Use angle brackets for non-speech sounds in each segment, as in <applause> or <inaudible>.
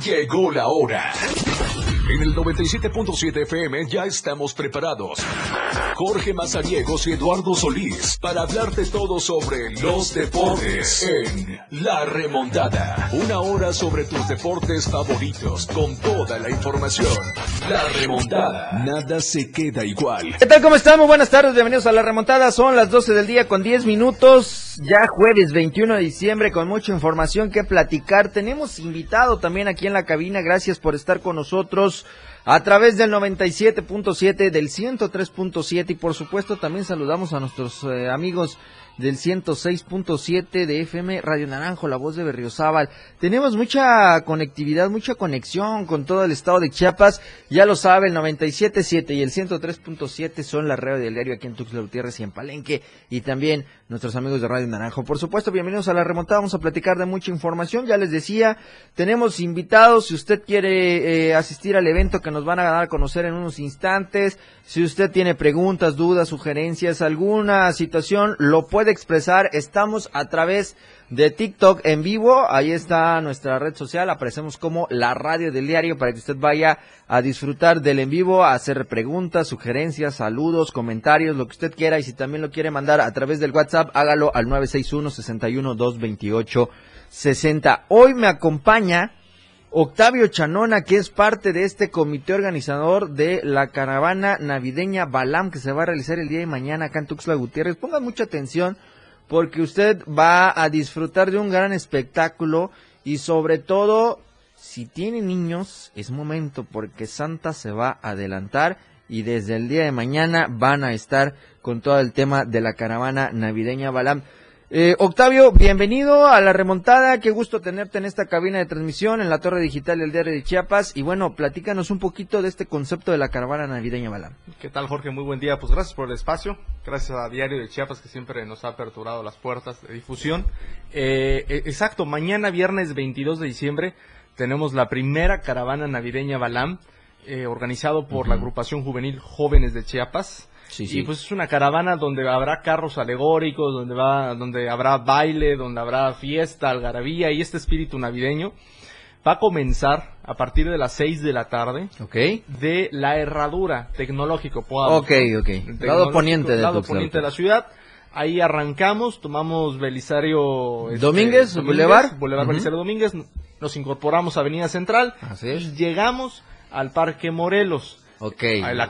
Llegó la hora. En el 97.7 FM ya estamos preparados. Jorge Mazariegos y Eduardo Solís para hablarte todo sobre los deportes en La Remontada. Una hora sobre tus deportes favoritos con toda la información. La Remontada. Nada se queda igual. ¿Qué tal? ¿Cómo están? Muy buenas tardes. Bienvenidos a La Remontada. Son las 12 del día con 10 minutos. Ya jueves 21 de diciembre con mucha información que platicar. Tenemos invitado también aquí en la cabina. Gracias por estar con nosotros a través del 97.7, del 103.7 y por supuesto también saludamos a nuestros eh, amigos del 106.7 de FM Radio Naranjo, la voz de Berriozábal. Tenemos mucha conectividad, mucha conexión con todo el estado de Chiapas. Ya lo sabe, el 97.7 y el 103.7 son la radio del diario aquí en Tuxtla Gutiérrez y en Palenque. Y también nuestros amigos de Radio Naranjo. Por supuesto, bienvenidos a la remontada. Vamos a platicar de mucha información. Ya les decía, tenemos invitados. Si usted quiere eh, asistir al evento que nos van a dar a conocer en unos instantes, si usted tiene preguntas, dudas, sugerencias, alguna situación, lo puede expresar. Estamos a través de TikTok en vivo. Ahí está nuestra red social. Aparecemos como la radio del diario para que usted vaya a disfrutar del en vivo, a hacer preguntas, sugerencias, saludos, comentarios, lo que usted quiera. Y si también lo quiere mandar a través del WhatsApp, hágalo al 961 61 228 60. Hoy me acompaña Octavio Chanona, que es parte de este comité organizador de la caravana navideña Balam, que se va a realizar el día de mañana acá en Tuxtla Gutiérrez. Pongan mucha atención porque usted va a disfrutar de un gran espectáculo y sobre todo, si tiene niños, es momento porque Santa se va a adelantar y desde el día de mañana van a estar con todo el tema de la caravana navideña Balam. Eh, Octavio, bienvenido a la remontada. Qué gusto tenerte en esta cabina de transmisión en la Torre Digital del Diario de Chiapas. Y bueno, platícanos un poquito de este concepto de la caravana navideña Balam. ¿Qué tal, Jorge? Muy buen día. Pues gracias por el espacio. Gracias a Diario de Chiapas que siempre nos ha aperturado las puertas de difusión. Eh, eh exacto, mañana viernes 22 de diciembre tenemos la primera caravana navideña Balam, eh, organizado por la agrupación juvenil Jóvenes de Chiapas. Y pues es una caravana donde habrá carros alegóricos, donde va, donde habrá baile, donde habrá fiesta, algarabía y este espíritu navideño va a comenzar a partir de las 6 de la tarde okay. de la herradura tecnológico. ok, ok. Lado poniente de, lado poniente de la ciudad. Ahí arrancamos, tomamos Belisario este, Domínguez, Boulevard, Boulevard Belisario Domínguez, nos incorporamos a Avenida Central y llegamos al Parque Morelos. Ok.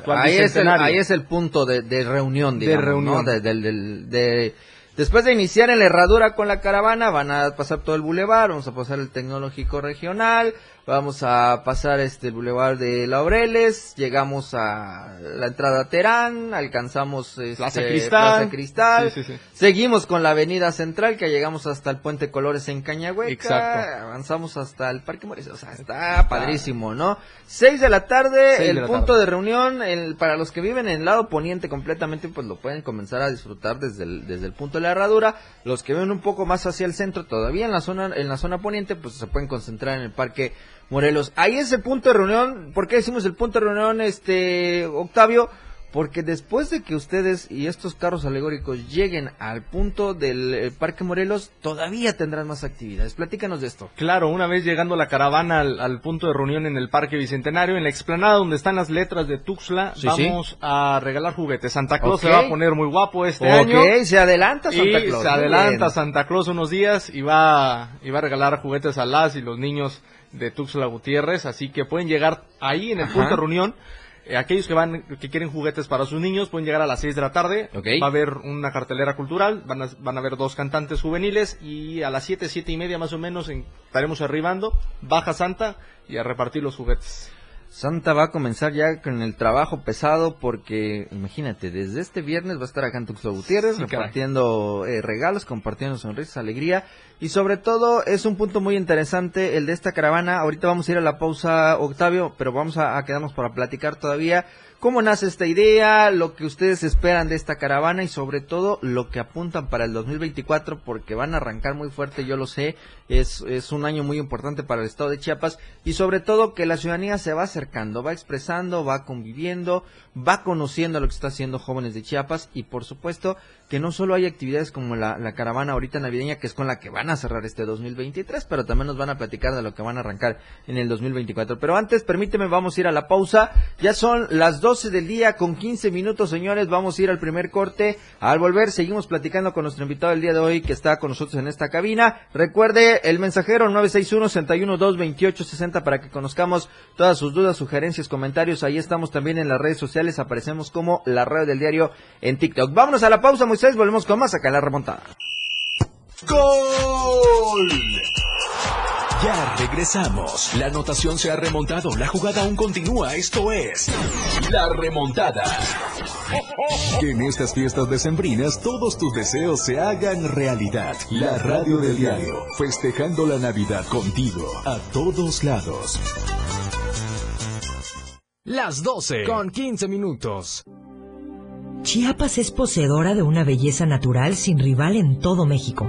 ahí, es el, ahí es el punto de, reunión, digamos, de reunión. de, después de iniciar en la herradura con la caravana, van a pasar todo el bulevar, vamos a pasar el tecnológico regional, Vamos a pasar este Boulevard de Laureles, llegamos a la entrada Terán, alcanzamos este, Plaza Cristal, Cristal. Seguimos con la Avenida Central que llegamos hasta el Puente Colores en Cañahueca, avanzamos hasta el Parque Morisco, o sea, está padrísimo, ¿no? Seis de la tarde, el punto de reunión, el, para los que viven en el lado poniente completamente, pues lo pueden comenzar a disfrutar desde el, desde el punto de la herradura, los que viven un poco más hacia el centro, todavía en la zona, en la zona poniente, pues se pueden concentrar en el Parque Morelos. Ahí es el punto de reunión. ¿Por qué decimos el punto de reunión, este Octavio? Porque después de que ustedes y estos carros alegóricos lleguen al punto del eh, Parque Morelos, todavía tendrán más actividades. Platícanos de esto. Claro, una vez llegando la caravana al, punto de reunión en el Parque Bicentenario, en la explanada donde están las letras de Tuxtla, vamos a regalar juguetes. Santa Claus se va a poner muy guapo este año. Ok, se adelanta Santa Claus. Se adelanta Santa Claus unos días y va, y va a regalar juguetes a las y los niños de Tuxtla Gutiérrez, así que pueden llegar ahí en el punto de reunión. Eh, aquellos que van, que quieren juguetes para sus niños, pueden llegar a las 6 de la tarde. Va a haber una cartelera cultural, van a, van a haber dos cantantes juveniles y a las 7, siete y media más o menos estaremos arribando, baja Santa y a repartir los juguetes. Santa va a comenzar ya con el trabajo pesado porque, imagínate, desde este viernes va a estar acá en Tuxtla Gutiérrez repartiendo eh, regalos, compartiendo sonrisas, alegría. Y sobre todo es un punto muy interesante el de esta caravana. Ahorita vamos a ir a la pausa, Octavio, pero vamos a, quedarnos para platicar todavía cómo nace esta idea, lo que ustedes esperan de esta caravana y sobre todo lo que apuntan para el 2024 porque van a arrancar muy fuerte, yo lo sé, es, es un año muy importante para el estado de Chiapas y sobre todo que la ciudadanía se va acercando, va expresando, va conviviendo, va conociendo lo que está haciendo jóvenes de Chiapas y por supuesto que no solo hay actividades como la, caravana ahorita navideña, que es con la que van a cerrar este 2023, pero también nos van a platicar de lo que van a arrancar en el 2024. Pero antes, permíteme, vamos a ir a la pausa. Ya son las 12 del día con 15 minutos, señores. Vamos a ir al primer corte. Al volver, seguimos platicando con nuestro invitado el día de hoy que está con nosotros en esta cabina. Recuerde el mensajero 961-61-228-60 para que conozcamos todas sus dudas, sugerencias, comentarios. Ahí estamos también en las redes sociales. Aparecemos como la red del diario en TikTok. Vámonos a la pausa, muy volvemos con más acá en la remontada. ¡Gol! Ya regresamos. La anotación se ha remontado. La jugada aún continúa. Esto es La Remontada. Que en estas fiestas decembrinas todos tus deseos se hagan realidad. La radio del diario. Festejando la Navidad contigo. A todos lados. Las 12 con 15 minutos. Chiapas es poseedora de una belleza natural sin rival en todo México.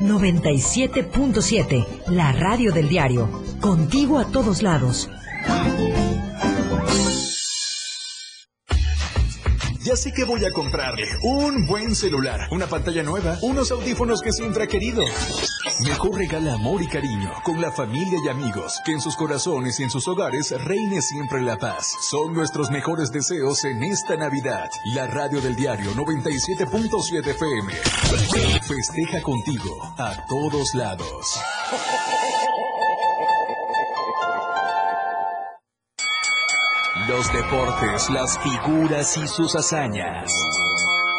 97.7, la radio del diario. Contigo a todos lados. Ya sé que voy a comprarle un buen celular, una pantalla nueva, unos audífonos que siempre ha querido. Mejor regala amor y cariño con la familia y amigos, que en sus corazones y en sus hogares reine siempre la paz. Son nuestros mejores deseos en esta Navidad. La radio del diario 97.7 FM. Festeja contigo a todos lados. Los deportes, las figuras y sus hazañas.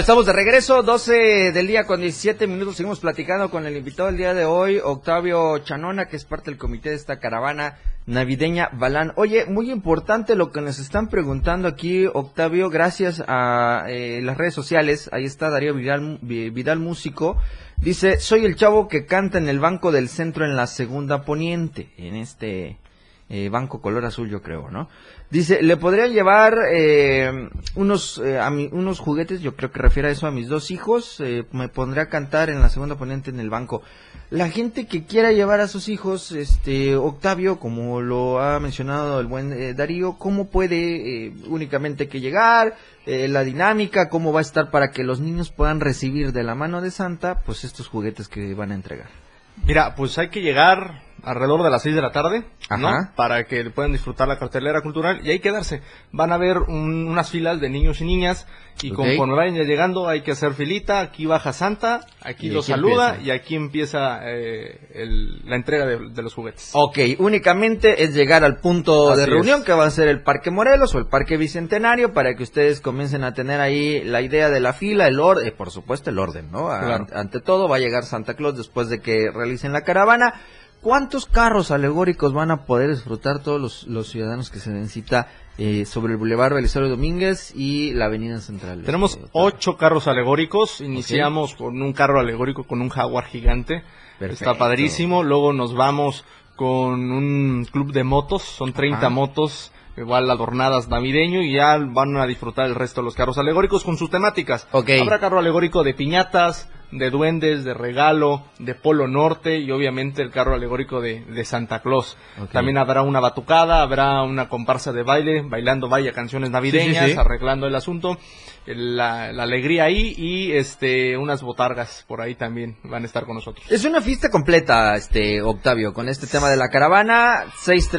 Estamos de regreso, 12 del día con 17 minutos. Seguimos platicando con el invitado del día de hoy, Octavio Chanona, que es parte del comité de esta caravana navideña Balán. Oye, muy importante lo que nos están preguntando aquí, Octavio, gracias a eh, las redes sociales. Ahí está Darío Vidal, Vidal Músico. Dice, soy el chavo que canta en el banco del centro en la segunda poniente, en este eh, banco color azul, yo creo, ¿no? Dice, le podrían llevar eh, unos, eh, a unos juguetes, yo creo que refiere a eso a mis dos hijos, eh, me pondré a cantar en la segunda ponente en el banco. La gente que quiera llevar a sus hijos, este, Octavio, como lo ha mencionado el buen Darío, ¿cómo puede únicamente que llegar? la dinámica, cómo va a estar para que los niños puedan recibir de la mano de Santa, pues estos juguetes que van a entregar. Mira, pues hay que llegar alrededor de las 6 de la tarde, ¿no? Para que puedan disfrutar la cartelera cultural y ahí quedarse. Van a ver unas filas de niños y niñas y conforme vayan llegando hay que hacer filita, aquí baja Santa, aquí lo saluda y aquí empieza eh, la entrega de, los juguetes. Ok, únicamente es llegar al punto de reunión que va a ser el Parque Morelos o el Parque Bicentenario para que ustedes comiencen a tener ahí la idea de la fila, el orden, eh, por supuesto el orden, ¿no? Ante todo va a llegar Santa Claus después de que realicen la caravana ¿Cuántos carros alegóricos van a poder disfrutar todos los, ciudadanos que se necesita eh, sobre el Boulevard Belisario Domínguez y la Avenida Central? Tenemos ocho carros alegóricos. Iniciamos con un carro alegórico con un jaguar gigante. Está padrísimo. Luego nos vamos con un club de motos. Son 30 motos igual adornadas navideño y ya van a disfrutar el resto de los carros alegóricos con sus temáticas. Habrá carro alegórico de piñatas, de duendes, de regalo, de Polo Norte y obviamente el carro alegórico de, de Santa Claus. También habrá una batucada, habrá una comparsa de baile, bailando vaya canciones navideñas, Sí, sí, sí. arreglando el asunto, la, la alegría ahí y este unas botargas por ahí también van a estar con nosotros. Es una fiesta completa, este Octavio, con este tema de la caravana. 6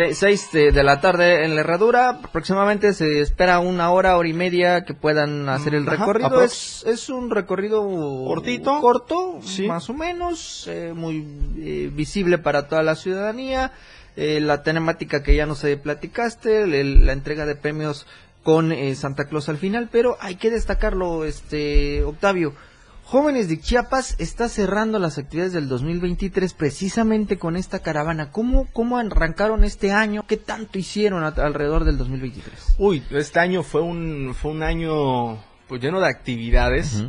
de la tarde en la herradura. Aproximadamente se espera una hora, hora y media que puedan hacer el Ajá, recorrido. Es, es un recorrido Cortito. Corto, Sí. más o menos, eh, muy eh, visible para toda la ciudadanía. Eh, la temática que ya nos platicaste, el- la entrega de premios con eh, Santa Claus al final, pero hay que destacarlo, este Octavio. Jóvenes de Chiapas está cerrando las actividades del 2023 precisamente con esta caravana. ¿Cómo, cómo arrancaron este año? ¿Qué tanto hicieron a- alrededor del 2023? Uy, este año fue un fue un año pues lleno de actividades.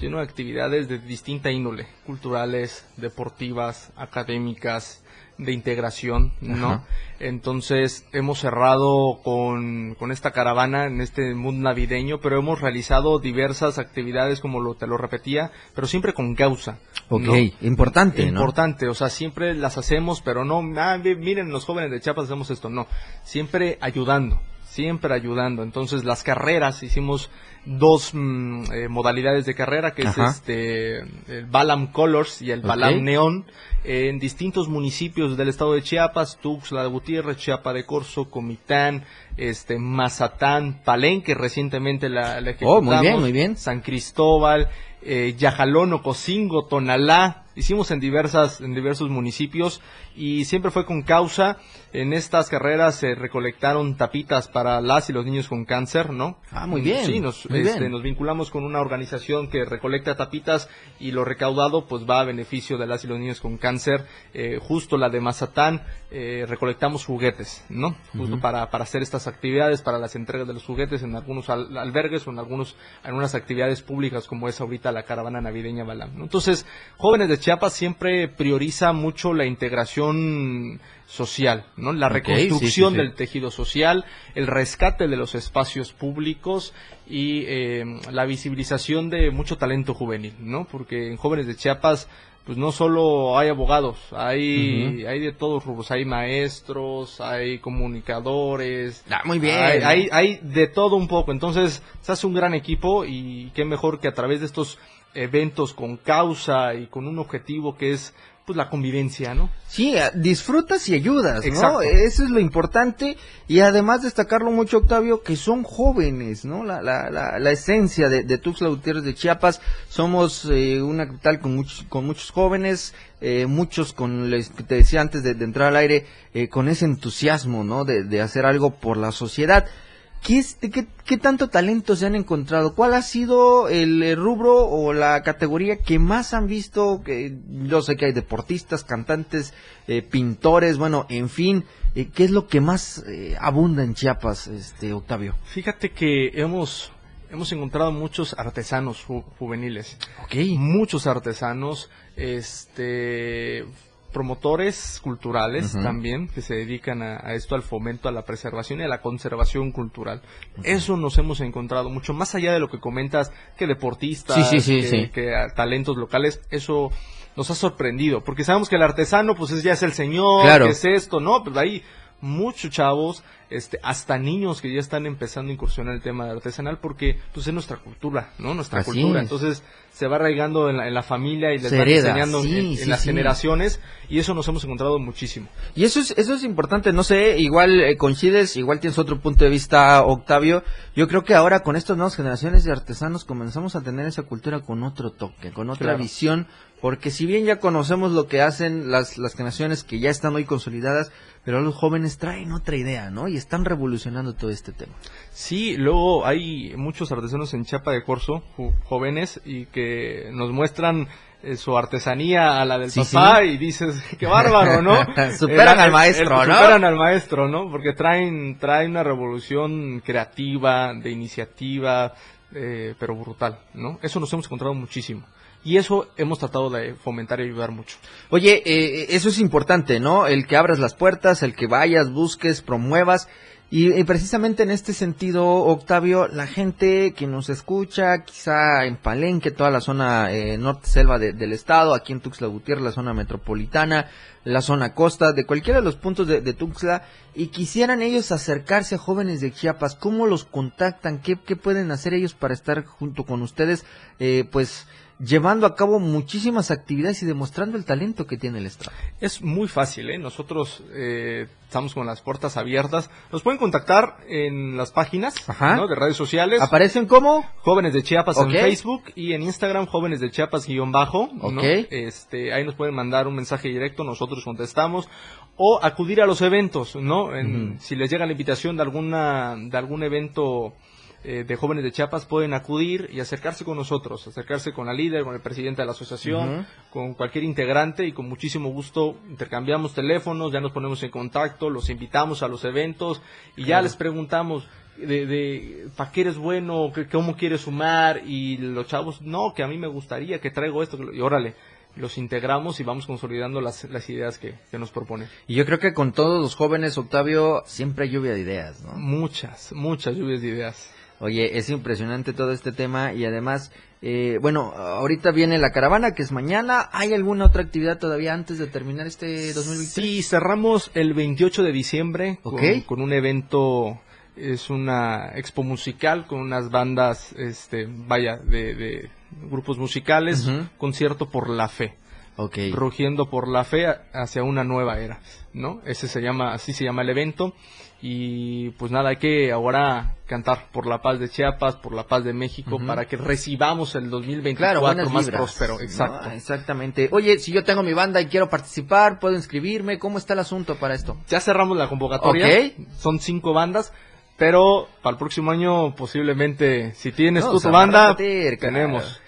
Lleno de actividades de distinta índole, culturales, deportivas, académicas, de integración, ¿no? Ajá. Entonces hemos cerrado con, con esta caravana en este mundo navideño, pero hemos realizado diversas actividades, como lo, te lo repetía, pero siempre con causa. Ok, ¿no? importante, ¿no? Importante, o sea, siempre las hacemos, pero no, ah, miren, los jóvenes de Chiapas hacemos esto, no, siempre ayudando, siempre ayudando. Entonces, las carreras, hicimos dos mm, eh, modalidades de carrera, que Ajá. es este, el Balam Colors y el. Balam Neón, en distintos municipios del estado de Chiapas, Tuxtla de Gutiérrez, Chiapa de Corzo, Comitán, este, Mazatán, Palenque, recientemente la, la Oh, muy bien, muy bien. San Cristóbal, eh, Yajalón, Ocosingo, Tonalá, hicimos en diversas, en diversos municipios y siempre fue con causa. En estas carreras se recolectaron tapitas para las y los niños con cáncer, ¿no? Ah, muy bien, Sí, nos, este, bien. nos vinculamos con una organización que recolecta tapitas y lo recaudado pues va a beneficio de las y los niños con cáncer. Eh, justo la de Mazatán, eh, recolectamos juguetes, ¿no? Justo para, para hacer estas actividades, para las entregas de los juguetes en algunos al- albergues o en algunos, en algunas actividades públicas como es ahorita la caravana navideña Balam, ¿no? Entonces, jóvenes de Chiapas siempre prioriza mucho la integración social, ¿no? La reconstrucción sí, sí, sí. del tejido social, el rescate de los espacios públicos y eh, la visibilización de mucho talento juvenil, ¿no? Porque en jóvenes de Chiapas, pues no solo hay abogados, hay, hay de todos rubros, hay maestros, hay comunicadores, Ah, muy bien. hay, hay, hay de todo un poco, entonces se hace un gran equipo y qué mejor que a través de estos eventos con causa y con un objetivo que es pues la convivencia, ¿no? Sí, a- disfrutas y ayudas, ¿no? Eso es lo importante y además destacarlo mucho, Octavio, que son jóvenes, ¿no? La, la, la, la esencia de, de Tuxtla Gutiérrez de Chiapas, somos eh, una capital con muchos, con muchos jóvenes, eh, muchos con, les te decía antes de, de entrar al aire, eh, con ese entusiasmo, ¿no? De, de hacer algo por la sociedad. ¿Qué, es- de qué, qué tanto talento se han encontrado? ¿Cuál ha sido el rubro o la categoría que más han visto? Que yo sé que hay deportistas, cantantes, eh, pintores, bueno, en fin, eh, ¿qué es lo que más eh, abunda en Chiapas, este Octavio? Fíjate que hemos, hemos encontrado muchos artesanos ju- juveniles. Ok. Muchos artesanos, este, promotores culturales también, que se dedican a, a esto, al fomento, a la preservación y a la conservación cultural. Eso nos hemos encontrado mucho, más allá de lo que comentas, que deportistas, Sí, sí, sí, que, sí. que a talentos locales, eso nos ha sorprendido, porque sabemos que el artesano, pues es, ya es el señor, Claro. que es esto, ¿no? Pues hay muchos chavos, este, hasta niños que ya están empezando a incursionar el tema de artesanal porque pues es nuestra cultura, ¿no? Nuestra Así cultura. es. Entonces se va arraigando en la, en la familia y les Se va hereda, enseñando en- sí, las sí. generaciones y eso nos hemos encontrado muchísimo. Y eso es, eso es importante, no sé, igual eh, coincides, igual tienes otro punto de vista, Octavio. Yo creo que ahora con estas nuevas generaciones de artesanos comenzamos a tener esa cultura con otro toque, con otra Claro. visión, porque si bien ya conocemos lo que hacen las, las generaciones que ya están hoy consolidadas, pero los jóvenes traen otra idea, ¿no? Y están revolucionando todo este tema. Sí, luego hay muchos artesanos en Chapa de Corzo, jóvenes, y que nos muestran eh, su artesanía a la del Sí, papá y dices, qué bárbaro, ¿no? <laughs> Superan El- al el- maestro, el- ¿no? Superan al maestro, ¿no? Porque traen, traen una revolución creativa, de iniciativa, eh, pero brutal, ¿no? Eso nos hemos encontrado muchísimo. Y eso hemos tratado de fomentar y ayudar mucho. Oye, eh, eso es importante, ¿no? El que abras las puertas, el que vayas, busques, promuevas. Y, precisamente en este sentido, Octavio, la gente que nos escucha, quizá en Palenque, toda la zona eh, norte selva del estado, aquí en Tuxtla Gutiérrez, la zona metropolitana, la zona costa, de cualquiera de los puntos de, Tuxtla, y quisieran ellos acercarse a jóvenes de Chiapas, ¿cómo los contactan? ¿Qué, qué pueden hacer ellos para estar junto con ustedes? Eh, pues llevando a cabo muchísimas actividades y demostrando el talento que tiene el Estado. Es muy fácil, ¿eh? Nosotros eh, estamos con las puertas abiertas. Nos pueden contactar en las páginas de redes sociales. ¿Aparecen como? Jóvenes de Chiapas en Facebook y en Instagram, Jóvenes de Chiapas guion bajo. Este, ahí nos pueden mandar un mensaje directo, nosotros contestamos. O acudir a los eventos, ¿no? Si les llega la invitación de alguna, de algún evento eh, de jóvenes de Chiapas pueden acudir y acercarse con nosotros, acercarse con la líder, con el presidente de la asociación, con cualquier integrante y con muchísimo gusto intercambiamos teléfonos, ya nos ponemos en contacto, los invitamos a los eventos y ya les preguntamos de, de ¿para qué eres bueno? ¿Cómo quieres sumar? Y los chavos, no, que a mí me gustaría, que traigo esto, y órale los integramos y vamos consolidando las, las ideas que, que, nos proponen. Y yo creo que con todos los jóvenes, Octavio, siempre hay lluvia de ideas, ¿no? Muchas, muchas lluvias de ideas. Oye, es impresionante todo este tema y además, eh, bueno, ahorita viene la caravana que es mañana. ¿Hay alguna otra actividad todavía antes de terminar este 2023? Sí, cerramos el 28 de diciembre con, un evento, es una expo musical con unas bandas, este, vaya, de, grupos musicales, concierto por la fe. Okay. Rugiendo por la fe hacia una nueva era, ¿no? Ese se llama, así se llama el evento y pues nada, hay que ahora cantar por la paz de Chiapas, por la paz de México, para que recibamos el 2024 más próspero. Exacto. exactamente. Oye, si yo tengo mi banda y quiero participar, ¿puedo inscribirme? ¿Cómo está el asunto para esto? Ya cerramos la convocatoria. Son cinco bandas. Pero para el próximo año posiblemente, si tienes tu banda, tenemos.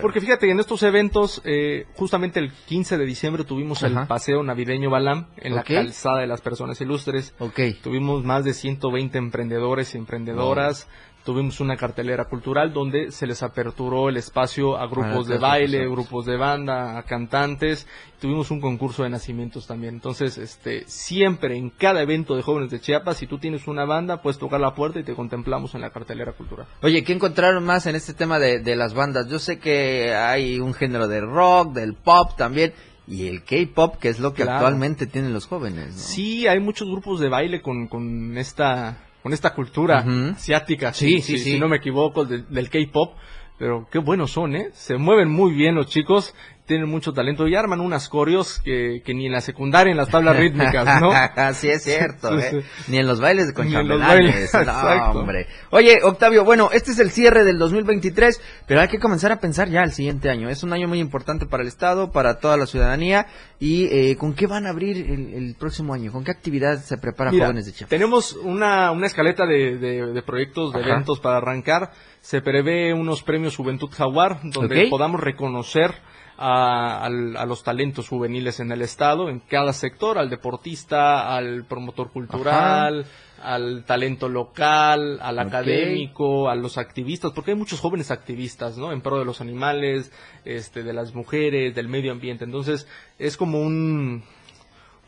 Porque fíjate, en estos eventos, eh, justamente el 15 de diciembre tuvimos el paseo navideño Balam en la calzada de las personas ilustres. Tuvimos más de 120 emprendedores y emprendedoras. Tuvimos una cartelera cultural donde se les aperturó el espacio a grupos de baile, grupos de banda, a cantantes. Tuvimos un concurso de nacimientos también. Entonces, este, siempre en cada evento de jóvenes de Chiapas, si tú tienes una banda, puedes tocar la puerta y te contemplamos en la cartelera cultural. Oye, ¿qué encontraron más en este tema de, de las bandas? Yo sé que hay un género de rock, del pop también y el K-pop, que es lo que actualmente tienen los jóvenes. Sí, hay muchos grupos de baile con, con esta con esta cultura asiática, sí, sí, sí, si no me equivoco, del K-pop. Pero qué buenos son, ¿eh? Se mueven muy bien los chicos tienen mucho talento y arman unas coreos que, que ni en la secundaria en las tablas rítmicas, ¿no? <laughs> Así es cierto, ¿eh? Ni en los bailes de conchambelanes. No, <laughs> hombre. Oye, Octavio, bueno, este es el cierre del 2023, pero hay que comenzar a pensar ya el siguiente año. Es un año muy importante para el Estado, para toda la ciudadanía. ¿Y eh, con qué van a abrir el, próximo año? ¿Con qué actividad se prepara Jóvenes de Chiapas? Tenemos una, una escaleta de, de, proyectos, de eventos para arrancar. Se prevé unos premios Juventud Jaguar, donde podamos reconocer a, los talentos juveniles en el estado, en cada sector, al deportista, al promotor cultural, al talento local, al académico, a los activistas, porque hay muchos jóvenes activistas, ¿no? En pro de los animales, este, de las mujeres, del medio ambiente. Entonces, es como un,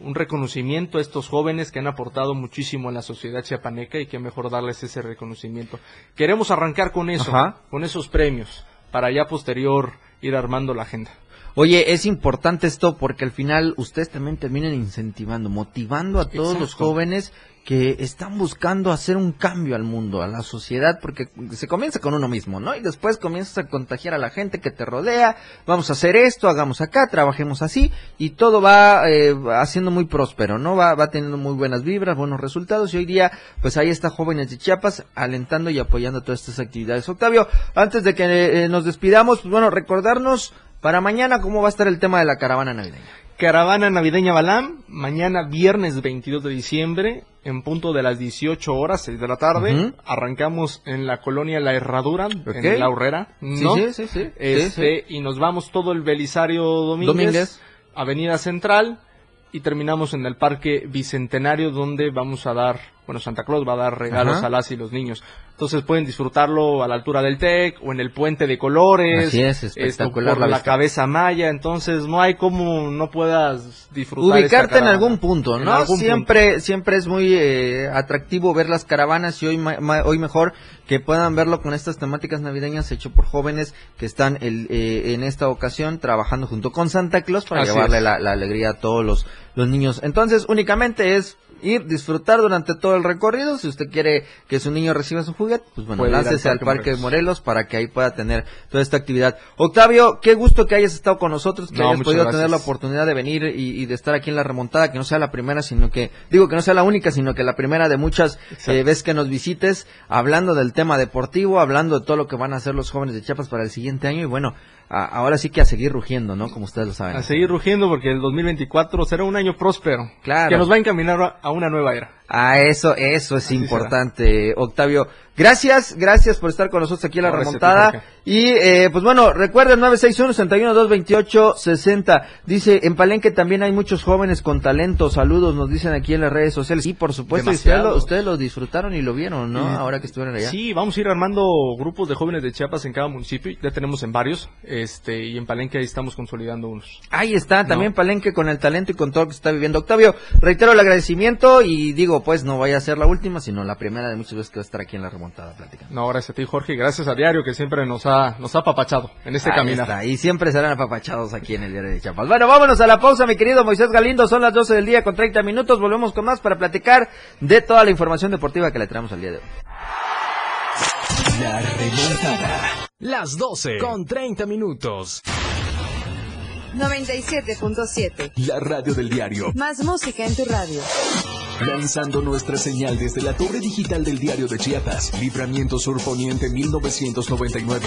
un reconocimiento a estos jóvenes que han aportado muchísimo en la sociedad chiapaneca y que mejor darles ese reconocimiento. Queremos arrancar con eso, con esos premios, para ya posterior ir armando la agenda. Oye, es importante esto porque al final ustedes también terminan incentivando, motivando a todos los jóvenes que están buscando hacer un cambio al mundo, a la sociedad, porque se comienza con uno mismo, ¿no? Y después comienzas a contagiar a la gente que te rodea, vamos a hacer esto, hagamos acá, trabajemos así, y todo va eh, haciendo muy próspero, ¿no? Va, va teniendo muy buenas vibras, buenos resultados, y hoy día, pues ahí está Jóvenes de Chiapas alentando y apoyando todas estas actividades. Octavio, antes de que eh, nos despidamos, pues bueno, recordarnos para mañana, ¿cómo va a estar el tema de la caravana navideña? Caravana navideña Balam, mañana viernes 22 de diciembre, en punto de las 18 horas, 6 de la tarde. Arrancamos en la colonia La Herradura, en La Horrera, ¿no? Sí, sí, sí. Este, Y nos vamos todo el Belisario Domínguez, Avenida Central, y terminamos en el Parque Bicentenario, donde vamos a dar bueno, Santa Claus va a dar regalos a las y los niños. Entonces pueden disfrutarlo a la altura del TEC o en el puente de colores. Así es, espectacular. por la, cabeza maya, entonces no hay como no puedas disfrutar. Ubicarte en algún punto, ¿no? siempre, siempre es muy eh, atractivo ver las caravanas y hoy, hoy mejor que puedan verlo con estas temáticas navideñas hecho por jóvenes que están el, eh, en esta ocasión trabajando junto con Santa Claus para llevarle la, la, alegría a todos los, los niños. Entonces únicamente es ir, disfrutar durante todo el recorrido. Si usted quiere que su niño reciba su juguete, pues bueno, láncese al Parque, Morelos. Morelos. para que ahí pueda tener toda esta actividad. Octavio, qué gusto que hayas estado con nosotros, que hayas podido tener la oportunidad de venir y, de estar aquí en la remontada, que no sea la primera, sino que, digo que no sea la única, sino que la primera de muchas eh, veces que nos visites, hablando del tema deportivo, hablando de todo lo que van a hacer los jóvenes de Chiapas para el siguiente año y bueno, ahora sí que a seguir rugiendo, ¿no? Como ustedes lo saben. A seguir rugiendo porque el 2024 será un año próspero. Claro. Que nos va a encaminar a una nueva era. Ah, eso, eso es importante, Octavio. Gracias, gracias por estar con nosotros aquí en la remontada. Y eh, pues bueno, recuerden 961-61-228-60. Dice, en Palenque también hay muchos jóvenes con talento. Saludos, nos dicen aquí en las redes sociales. Sí, por supuesto, ustedes lo, ustedes lo, disfrutaron y lo vieron, ¿no? Ahora que estuvieron allá. Sí, vamos a ir armando grupos de jóvenes de Chiapas en cada municipio. Ya tenemos en varios. este Y en Palenque ahí estamos consolidando unos. Ahí está, también Palenque con el talento y con todo lo que está viviendo. Octavio, reitero el agradecimiento y digo, pues no vaya a ser la última, sino la primera de muchas veces que va a estar aquí en la remontada plática. No, gracias a ti, Jorge, y gracias a Diario que siempre nos ha, nos ha apapachado en este camino. y siempre serán apapachados aquí en el Diario de Chiapas. Bueno, vámonos a la pausa, mi querido Moisés Galindo, son las 12 del día con 30 minutos, volvemos con más para platicar de toda la información deportiva que le traemos al día de hoy. La remontada. Las 12 con 30 minutos. 97.7. La radio del diario. Más música en tu radio. Lanzando nuestra señal desde la torre digital del diario de Chiapas. Libramiento Sur Poniente 1999.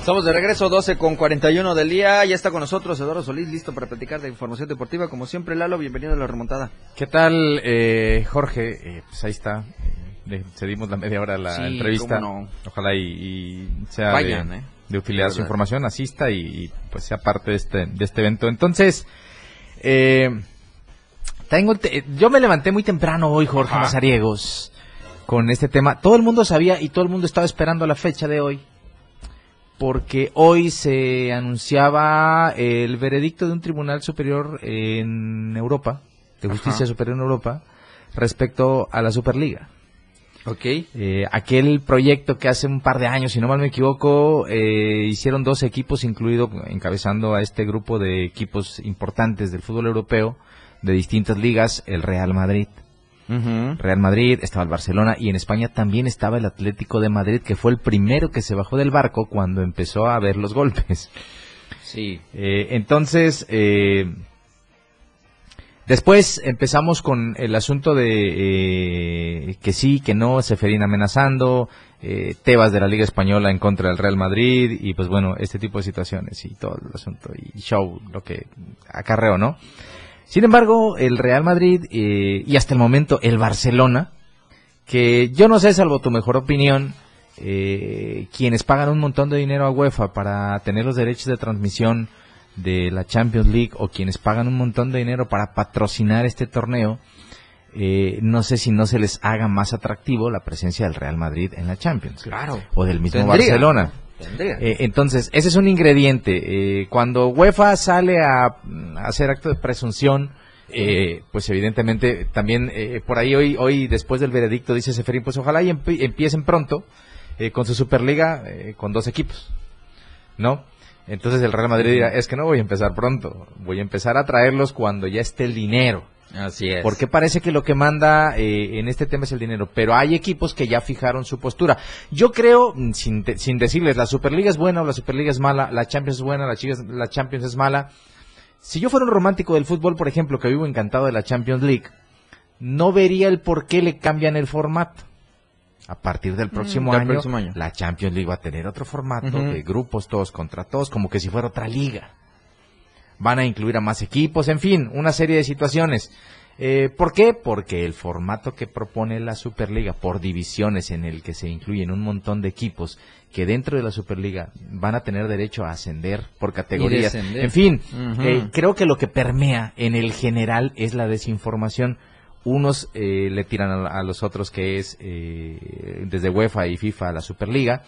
Estamos de regreso, 12 con 41 del día. Ya está con nosotros Eduardo Solís, listo para platicar de información deportiva. Como siempre, Lalo, bienvenido a la remontada. ¿Qué tal, eh, Jorge? Eh, pues ahí está. Eh, cedimos la media hora a la entrevista. Ojalá y, sea de, utilidad su información, asista y, pues sea parte de este, de este evento. Entonces, tengo yo me levanté muy temprano hoy, Jorge Mazariegos, con este tema. Todo el mundo sabía y todo el mundo estaba esperando la fecha de hoy porque hoy se anunciaba el veredicto de un tribunal superior en Europa, de justicia superior en Europa, respecto a la Superliga. Ok. Eh, aquel proyecto que hace un par de años, si no mal me equivoco, eh, hicieron dos equipos, incluido encabezando a este grupo de equipos importantes del fútbol europeo, de distintas ligas, el Real Madrid. Real Madrid, estaba el Barcelona y en España también estaba el Atlético de Madrid, que fue el primero que se bajó del barco cuando empezó a ver los golpes. Sí. Eh, entonces, eh, después empezamos con el asunto de eh, que sí, que no, Seferín amenazando, Tebas de la Liga Española en contra del Real Madrid y pues bueno, este tipo de situaciones y todo el asunto y show, lo que acarreó, ¿no? Sin embargo, el Real Madrid eh, y hasta el momento el Barcelona, que yo no sé, salvo tu mejor opinión, eh, quienes pagan un montón de dinero a UEFA para tener los derechos de transmisión de la Champions League o quienes pagan un montón de dinero para patrocinar este torneo, eh, no sé si no se les haga más atractivo la presencia del Real Madrid en la Champions. Claro. O del mismo Barcelona. Eh, entonces, ese es un ingrediente. Eh, cuando UEFA sale a, hacer acto de presunción, eh, pues evidentemente también por ahí hoy, hoy después del veredicto dice Seferín, pues ojalá y empiecen pronto con su Superliga con dos equipos, ¿no? Entonces el Real Madrid dirá, es que no voy a empezar pronto, voy a empezar a traerlos cuando ya esté el dinero. Así es. Porque parece que lo que manda eh, en este tema es el dinero, pero hay equipos que ya fijaron su postura. Yo creo, mm, sin, te- sin decirles, la Superliga es buena o la Superliga es mala, la Champions es buena, la, Chivas- la Champions es mala. Si yo fuera un romántico del fútbol, por ejemplo, que vivo encantado de la Champions League, no vería el por qué le cambian el formato. A partir del próximo, del año, próximo año. la Champions League va a tener otro formato de grupos todos contra todos, como que si fuera otra liga van a incluir a más equipos, en fin, una serie de situaciones. Eh, ¿Por qué? Porque el formato que propone la Superliga por divisiones en el que se incluyen un montón de equipos que dentro de la Superliga van a tener derecho a ascender por categorías. En fin, eh, creo que lo que permea en el general es la desinformación. Unos eh, le tiran a, a los otros que es eh, desde UEFA y FIFA a la Superliga,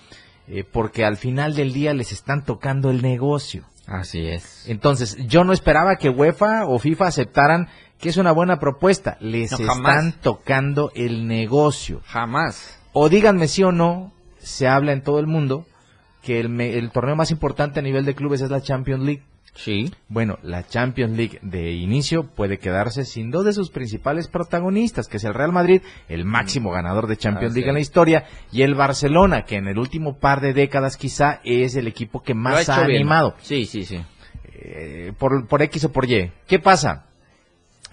eh, porque al final del día les están tocando el negocio. Así es. Entonces, yo no esperaba que UEFA o FIFA aceptaran que es una buena propuesta. Les No, están tocando el negocio. Jamás. O díganme sí o no, se habla en todo el mundo que el, me- el torneo más importante a nivel de clubes es la Champions League. Sí. Bueno, la Champions League de inicio puede quedarse sin dos de sus principales protagonistas, que es el Real Madrid, el máximo ganador de Champions Así League en la historia, y el Barcelona, que en el último par de décadas quizá es el equipo que más ha bien. animado Sí, sí, sí. eh, por, por X o por Y. ¿Qué pasa?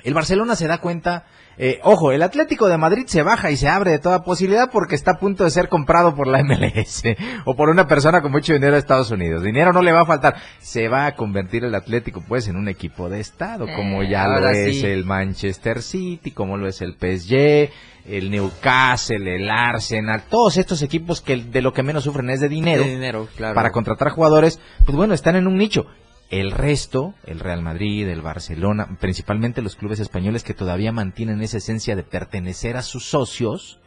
El Barcelona se da cuenta, eh, ojo, el Atlético de Madrid se baja y se abre de toda posibilidad porque está a punto de ser comprado por la <laughs> MLS o por una persona con mucho dinero de Estados Unidos. Dinero no le va a faltar. Se va a convertir el Atlético pues en un equipo de Estado, como Eh, ya lo es el Manchester City, como lo es el PSG, el Newcastle, el Arsenal, todos estos equipos que de lo que menos sufren es de dinero De dinero, claro. para contratar jugadores, pues bueno, están en un nicho. El resto, el Real Madrid, el Barcelona, principalmente los clubes españoles que todavía mantienen esa esencia de pertenecer a sus socios,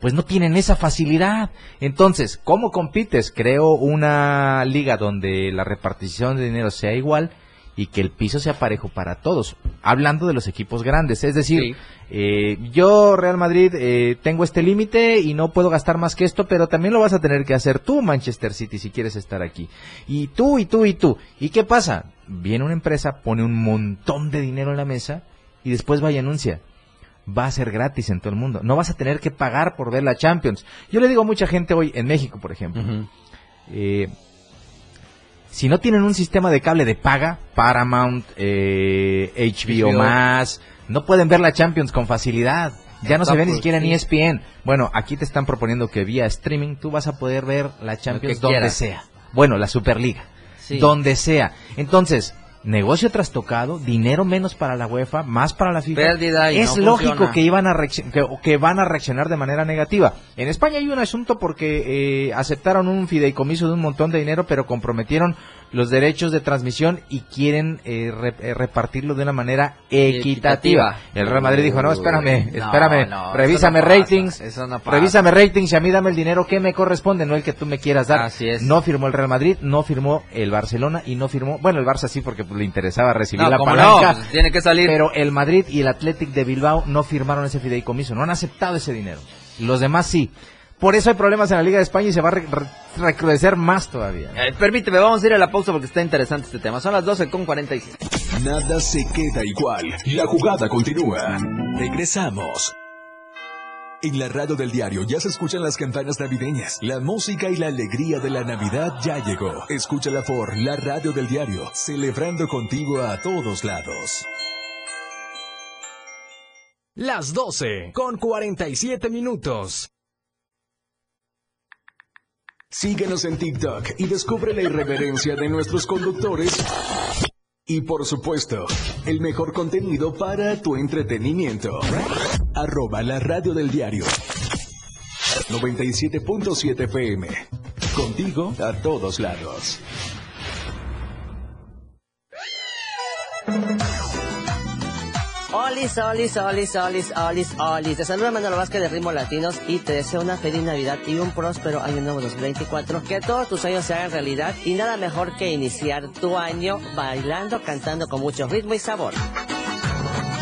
pues no tienen esa facilidad. Entonces, ¿cómo compites? Creo una liga donde la repartición de dinero sea igual y que el piso sea parejo para todos. Hablando de los equipos grandes, es decir, Sí. eh, yo Real Madrid eh, tengo este límite y no puedo gastar más que esto, pero también lo vas a tener que hacer tú, Manchester City, si quieres estar aquí. Y tú, y tú, y tú. ¿Y qué pasa? Viene una empresa, pone un montón de dinero en la mesa y después va y anuncia. Va a ser gratis en todo el mundo. No vas a tener que pagar por ver la Champions. Yo le digo a mucha gente hoy, en México, por ejemplo, eh, si no tienen un sistema de cable de paga, Paramount, eh, HBO, HBO. más, no pueden ver la Champions con facilidad. Ya no Está se ve ni siquiera en sí. ESPN. Bueno, aquí te están proponiendo que vía streaming tú vas a poder ver la Champions donde quieras. sea. Bueno, la Superliga. Sí. Donde sea. Entonces, negocio trastocado, dinero menos para la UEFA, más para la FIFA. Pérdida y es no lógico funciona. que iban a que, que van a reaccionar de manera negativa. En España hay un asunto porque eh, aceptaron un fideicomiso de un montón de dinero, pero comprometieron los derechos de transmisión y quieren eh, re- eh, repartirlo de una manera equitativa. El Real Madrid dijo, no, espérame, espérame, no, revísame eso no pasa, ratings, eso revísame ratings y a mí dame el dinero que me corresponde, no el que tú me quieras dar. Así es. No firmó el Real Madrid, no firmó el Barcelona y no firmó, bueno, el Barça sí porque le interesaba recibir la palanca. pues, tiene que salir. Pero el Madrid y el Athletic de Bilbao no firmaron ese fideicomiso, no han aceptado ese dinero. Los demás sí. Por eso hay problemas en la Liga de España y se va a re- re- recrudecer más todavía. Eh, permíteme, vamos a ir a la pausa porque está interesante este tema. Son las 12 con 47. Nada se queda igual. La jugada continúa. Regresamos. En la radio del diario ya se escuchan las campanas navideñas. La música y la alegría de la Navidad ya llegó. Escúchala por la radio del diario, celebrando contigo a todos lados. Las 12 con 47 minutos. Síguenos en TikTok y descubre la irreverencia de nuestros conductores. Y por supuesto, el mejor contenido para tu entretenimiento. Arroba la radio del diario. 97.7 FM. Contigo a todos lados. Olis, olis, olis, olis, olis, olis. Te saluda Manuel Vázquez de Ritmo Latinos y te deseo una feliz Navidad y un próspero año nuevo 2024. Que todos tus sueños se hagan realidad y nada mejor que iniciar tu año bailando, cantando con mucho ritmo y sabor.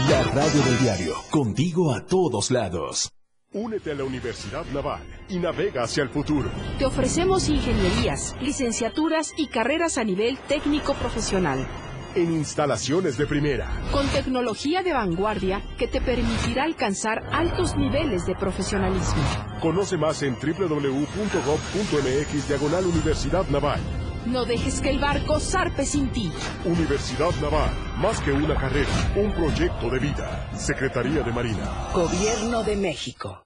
La radio del diario. Contigo a todos lados. Únete a la Universidad Naval y navega hacia el futuro. Te ofrecemos ingenierías, licenciaturas y carreras a nivel técnico profesional. En instalaciones de primera. Con tecnología de vanguardia que te permitirá alcanzar altos niveles de profesionalismo. Conoce más en www.gov.mx diagonal Universidad Naval. No dejes que el barco zarpe sin ti. Universidad Naval, más que una carrera, un proyecto de vida. Secretaría de Marina. Gobierno de México.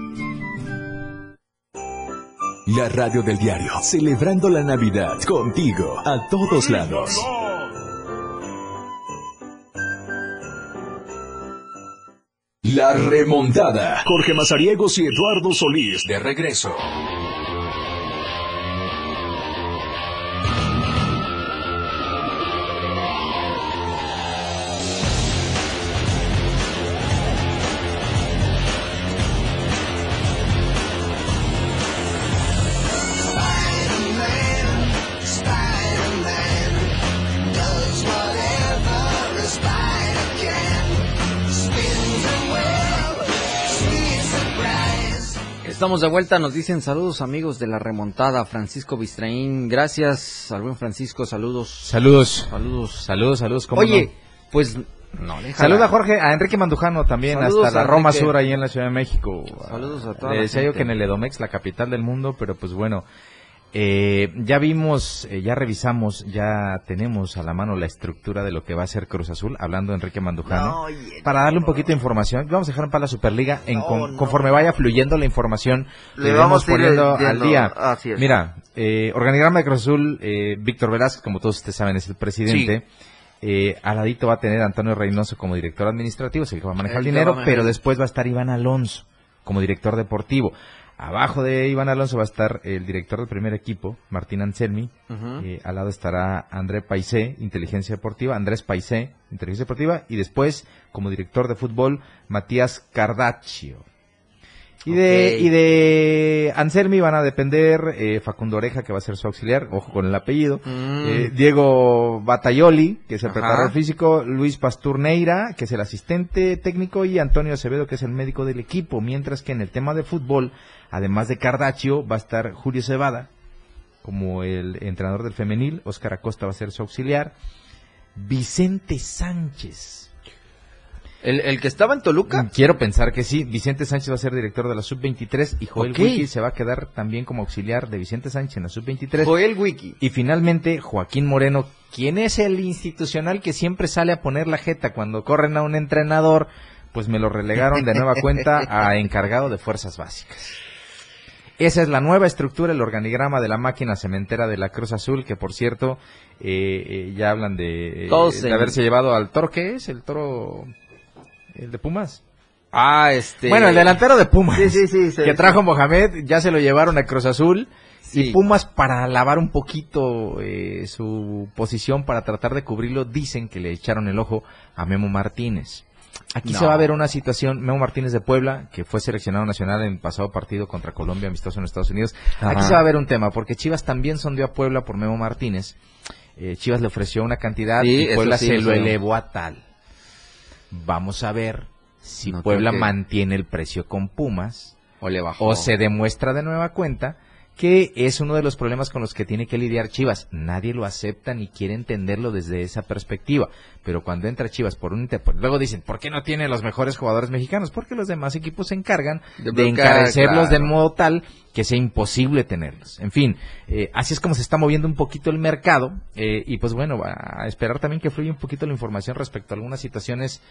La radio del diario, celebrando la Navidad contigo a todos lados. La remontada. Jorge Mazariegos y Eduardo Solís de regreso. Estamos de vuelta, nos dicen saludos amigos de la remontada, Francisco Bistraín, gracias al buen Francisco, saludos. Saludos. Saludos. Saludos, saludos. ¿cómo Oye, no? pues no. Saluda a Jorge, a Enrique Mandujano también, Saludos hasta la Roma Enrique. Sur, ahí en la Ciudad de México. Saludos a toda Le decía yo que en el Edomex, la capital del mundo, pero pues bueno, eh, ya vimos, eh, ya revisamos, ya tenemos a la mano la estructura de lo que va a ser Cruz Azul, hablando Enrique Mandujano. para darle un poquito de información, vamos a dejar para la Superliga, en con- conforme vaya fluyendo la información, Le le vamos poniendo al día. así es. Mira, eh, organigrama de Cruz Azul, eh, Víctor Velázquez, como todos ustedes saben, es el presidente. Eh, al ladito va a tener a Antonio Reynoso como director administrativo, es el que va a manejar El dinero, pero después va a estar Iván Alonso como director deportivo. Abajo de Iván Alonso va a estar el director del primer equipo, Martín Anselmi. Eh, al lado estará André Paisé, Inteligencia Deportiva, Andrés Paisé, Inteligencia Deportiva, y después, como director de fútbol, Matías Cardaccio. Y de, y de Anselmi van a depender eh, Facundo Oreja, que va a ser su auxiliar, ojo con el apellido, Mm. eh, Diego Batayoli, que es el Ajá. preparador físico, Luis Pasturneira, que es el asistente técnico, y Antonio Acevedo, que es el médico del equipo, mientras que en el tema de fútbol, además de Cardaccio, va a estar Julio Cebada, como el entrenador del femenil, Óscar Acosta va a ser su auxiliar, Vicente Sánchez. ¿El, el que estaba en Toluca? Quiero pensar que sí. Vicente Sánchez va a ser director de la sub-23 y Joel Ok. Wiki se va a quedar también como auxiliar de Vicente Sánchez en la sub-23. Joel Wiki. Y finalmente Joaquín Moreno, quien es el institucional que siempre sale a poner la jeta cuando corren a un entrenador, pues me lo relegaron de nueva cuenta a <laughs> encargado de fuerzas básicas. Esa es la nueva estructura, el organigrama de la máquina cementera de la Cruz Azul, que por cierto, eh, eh, ya hablan de, eh, de haberse llevado al toro, ¿qué es? El toro, el de Pumas. Ah, este. Bueno, el delantero de Pumas. Sí, sí, sí. que trajo Mohamed, ya se lo llevaron a Cruz Azul. Sí. Y Pumas, para lavar un poquito eh, su posición, para tratar de cubrirlo, dicen que le echaron el ojo a Memo Martínez. Aquí No. se va a ver una situación, Memo Martínez de Puebla, que fue seleccionado nacional en pasado partido contra Colombia, amistoso en Estados Unidos. Aquí se va a ver un tema, porque Chivas también sondeó a Puebla por Memo Martínez. Eh, Chivas le ofreció una cantidad Sí, y Puebla sí, se lo elevó a tal. Vamos a ver si No Puebla que- mantiene el precio con Pumas O le bajó. o se demuestra de nueva cuenta que es uno de los problemas con los que tiene que lidiar Chivas. Nadie lo acepta ni quiere entenderlo desde esa perspectiva. Pero cuando entra Chivas por un luego dicen, ¿por qué no tiene los mejores jugadores mexicanos? Porque los demás equipos se encargan De encarecerlos de modo tal que sea imposible tenerlos. En fin, eh, así es como se está moviendo un poquito el mercado eh, y pues bueno, a esperar también que fluya un poquito la información respecto a algunas situaciones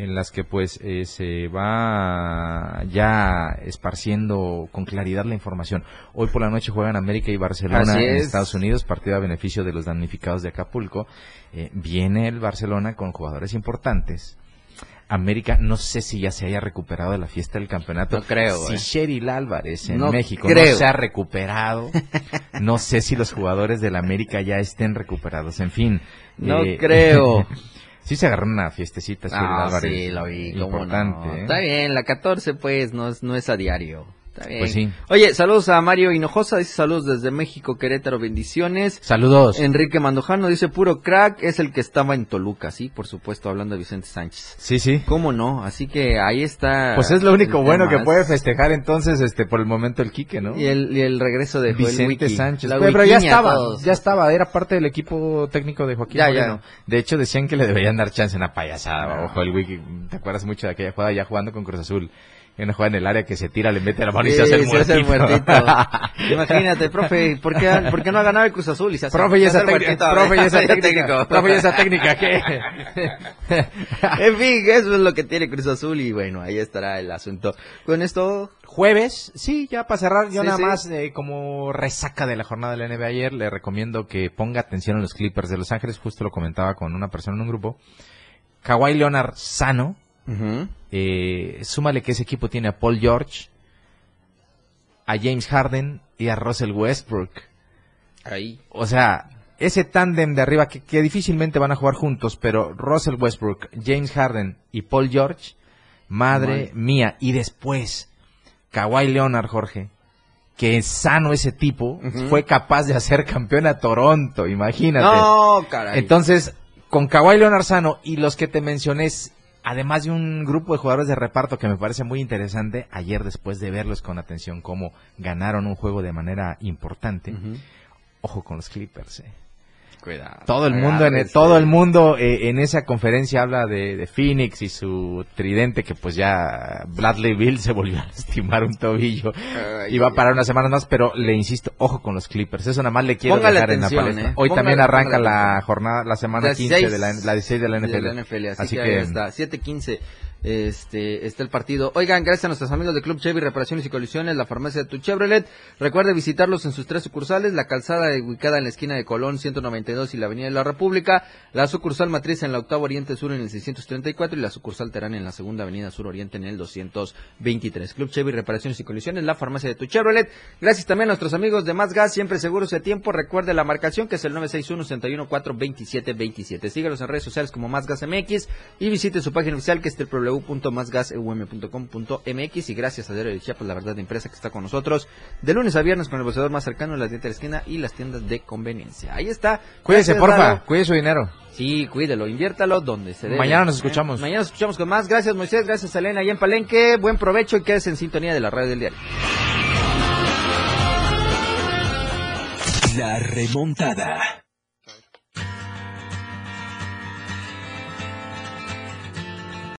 en las que pues eh, se va ya esparciendo con claridad la información. Hoy por la noche juegan América y Barcelona en es. Estados Unidos, partido a beneficio de los damnificados de Acapulco. Eh, viene el Barcelona con jugadores importantes América, no sé si ya se haya recuperado de la fiesta del campeonato. No creo, Si eh. Cheryl Álvarez en No México creo. no se ha recuperado, <laughs> no sé si los jugadores del América ya estén recuperados. En fin. No eh, creo. <laughs> sí se agarró una fiestecita Cheryl Ah, Álvarez. sí, lo vi, Importante, no. ¿eh? Está bien, la 14 pues no es, no es a diario. Está bien. Pues sí. Oye, saludos a Mario Hinojosa, dice saludos desde México, Querétaro, bendiciones. Saludos. Enrique Mandojano dice puro crack, es el que estaba en Toluca, sí, por supuesto, hablando de Vicente Sánchez. Sí, sí. ¿Cómo no? Así que ahí está. Pues es lo único bueno que puede festejar entonces este por el momento el Quique, ¿no? Y el, y el regreso de Vicente Wiki. Sánchez. La Pero, pero ya estaba, todos. ya estaba, era parte del equipo técnico de Joaquín Ya, ya. De hecho decían que le deberían dar chance en una payasada. No. Ojo, el Wiki, ¿te acuerdas mucho de aquella jugada ya jugando con Cruz Azul? En una jugada en el área que se tira, le mete la mano y Sí, se hace el se hace el muertito. <laughs> Imagínate, profe, ¿por qué, por qué no ha ganado el Cruz Azul? Y se hace- Profe, y esa técnica, muertito, profe, y esa <laughs> técnica, profe, y esa técnica, ¿qué? <laughs> en fin, eso es lo que tiene Cruz Azul y bueno, ahí estará el asunto. Con esto, Jueves, sí, ya para cerrar, yo Sí, nada sí. más eh, como resaca de la jornada de la NBA ayer, le recomiendo que ponga atención a los Clippers de Los Ángeles, justo lo comentaba con una persona en un grupo. Kawhi Leonard sano, eh, súmale que ese equipo tiene a Paul George, a James Harden y a Russell Westbrook. ahí. O sea, ese tándem de arriba que, que difícilmente van a jugar juntos, pero Russell Westbrook, James Harden y Paul George, madre mía. Y después, Kawhi Leonard, Jorge, que es sano ese tipo, fue capaz de hacer campeón a Toronto, imagínate. No, caray. Entonces, con Kawhi Leonard sano y los que te mencioné, además de un grupo de jugadores de reparto que me parece muy interesante, ayer después de verlos con atención cómo ganaron un juego de manera importante, ojo con los Clippers. eh. Cuidado. Todo el mundo, en Agárrese. todo el mundo eh, en esa conferencia habla de, de Phoenix y su tridente que pues ya Bradley Bill se volvió a lastimar un tobillo y va a parar unas semanas más, pero le insisto, ojo con los Clippers, eso nada más le quiero Póngale dejar en la atención, palestra. eh. Hoy Póngale- también arranca la atención. jornada, la semana La 15 de la, la 16 de la NFL. de la NFL, así, Así que, que- ahí está, 7-15 este, está el partido. Oigan, gracias a nuestros amigos de Club Chevy Reparaciones y Colisiones, la farmacia de tu Chevrolet. Recuerde visitarlos en sus tres sucursales, la calzada ubicada en la esquina de Colón 192 y la Avenida de la República, la sucursal matriz en la octava Oriente Sur en el 634 y la sucursal Terán en la segunda Avenida Sur Oriente en el 223. Club Chevy Reparaciones y Colisiones, la farmacia de tu Chevrolet. Gracias también a nuestros amigos de Más Gas, siempre seguros de tiempo. Recuerde la marcación que es el 961-614-2727. Sígalos en redes sociales como Más Gas MX y visite su página oficial que es www.másgaseum.com.mx y gracias a Diario de Chiapas, la verdad de empresa que está con nosotros de lunes a viernes con el boceador más cercano, las tiendas de la esquina y las tiendas de conveniencia. Ahí está. Cuídese, Gracias, porfa, Lalo. cuide su dinero. Sí, cuídelo, inviértalo donde se debe. Mañana nos ¿eh? escuchamos. Mañana nos escuchamos con más. Gracias Moisés, gracias Elena y en Palenque. Buen provecho y quédese en sintonía de la radio del diario. La remontada.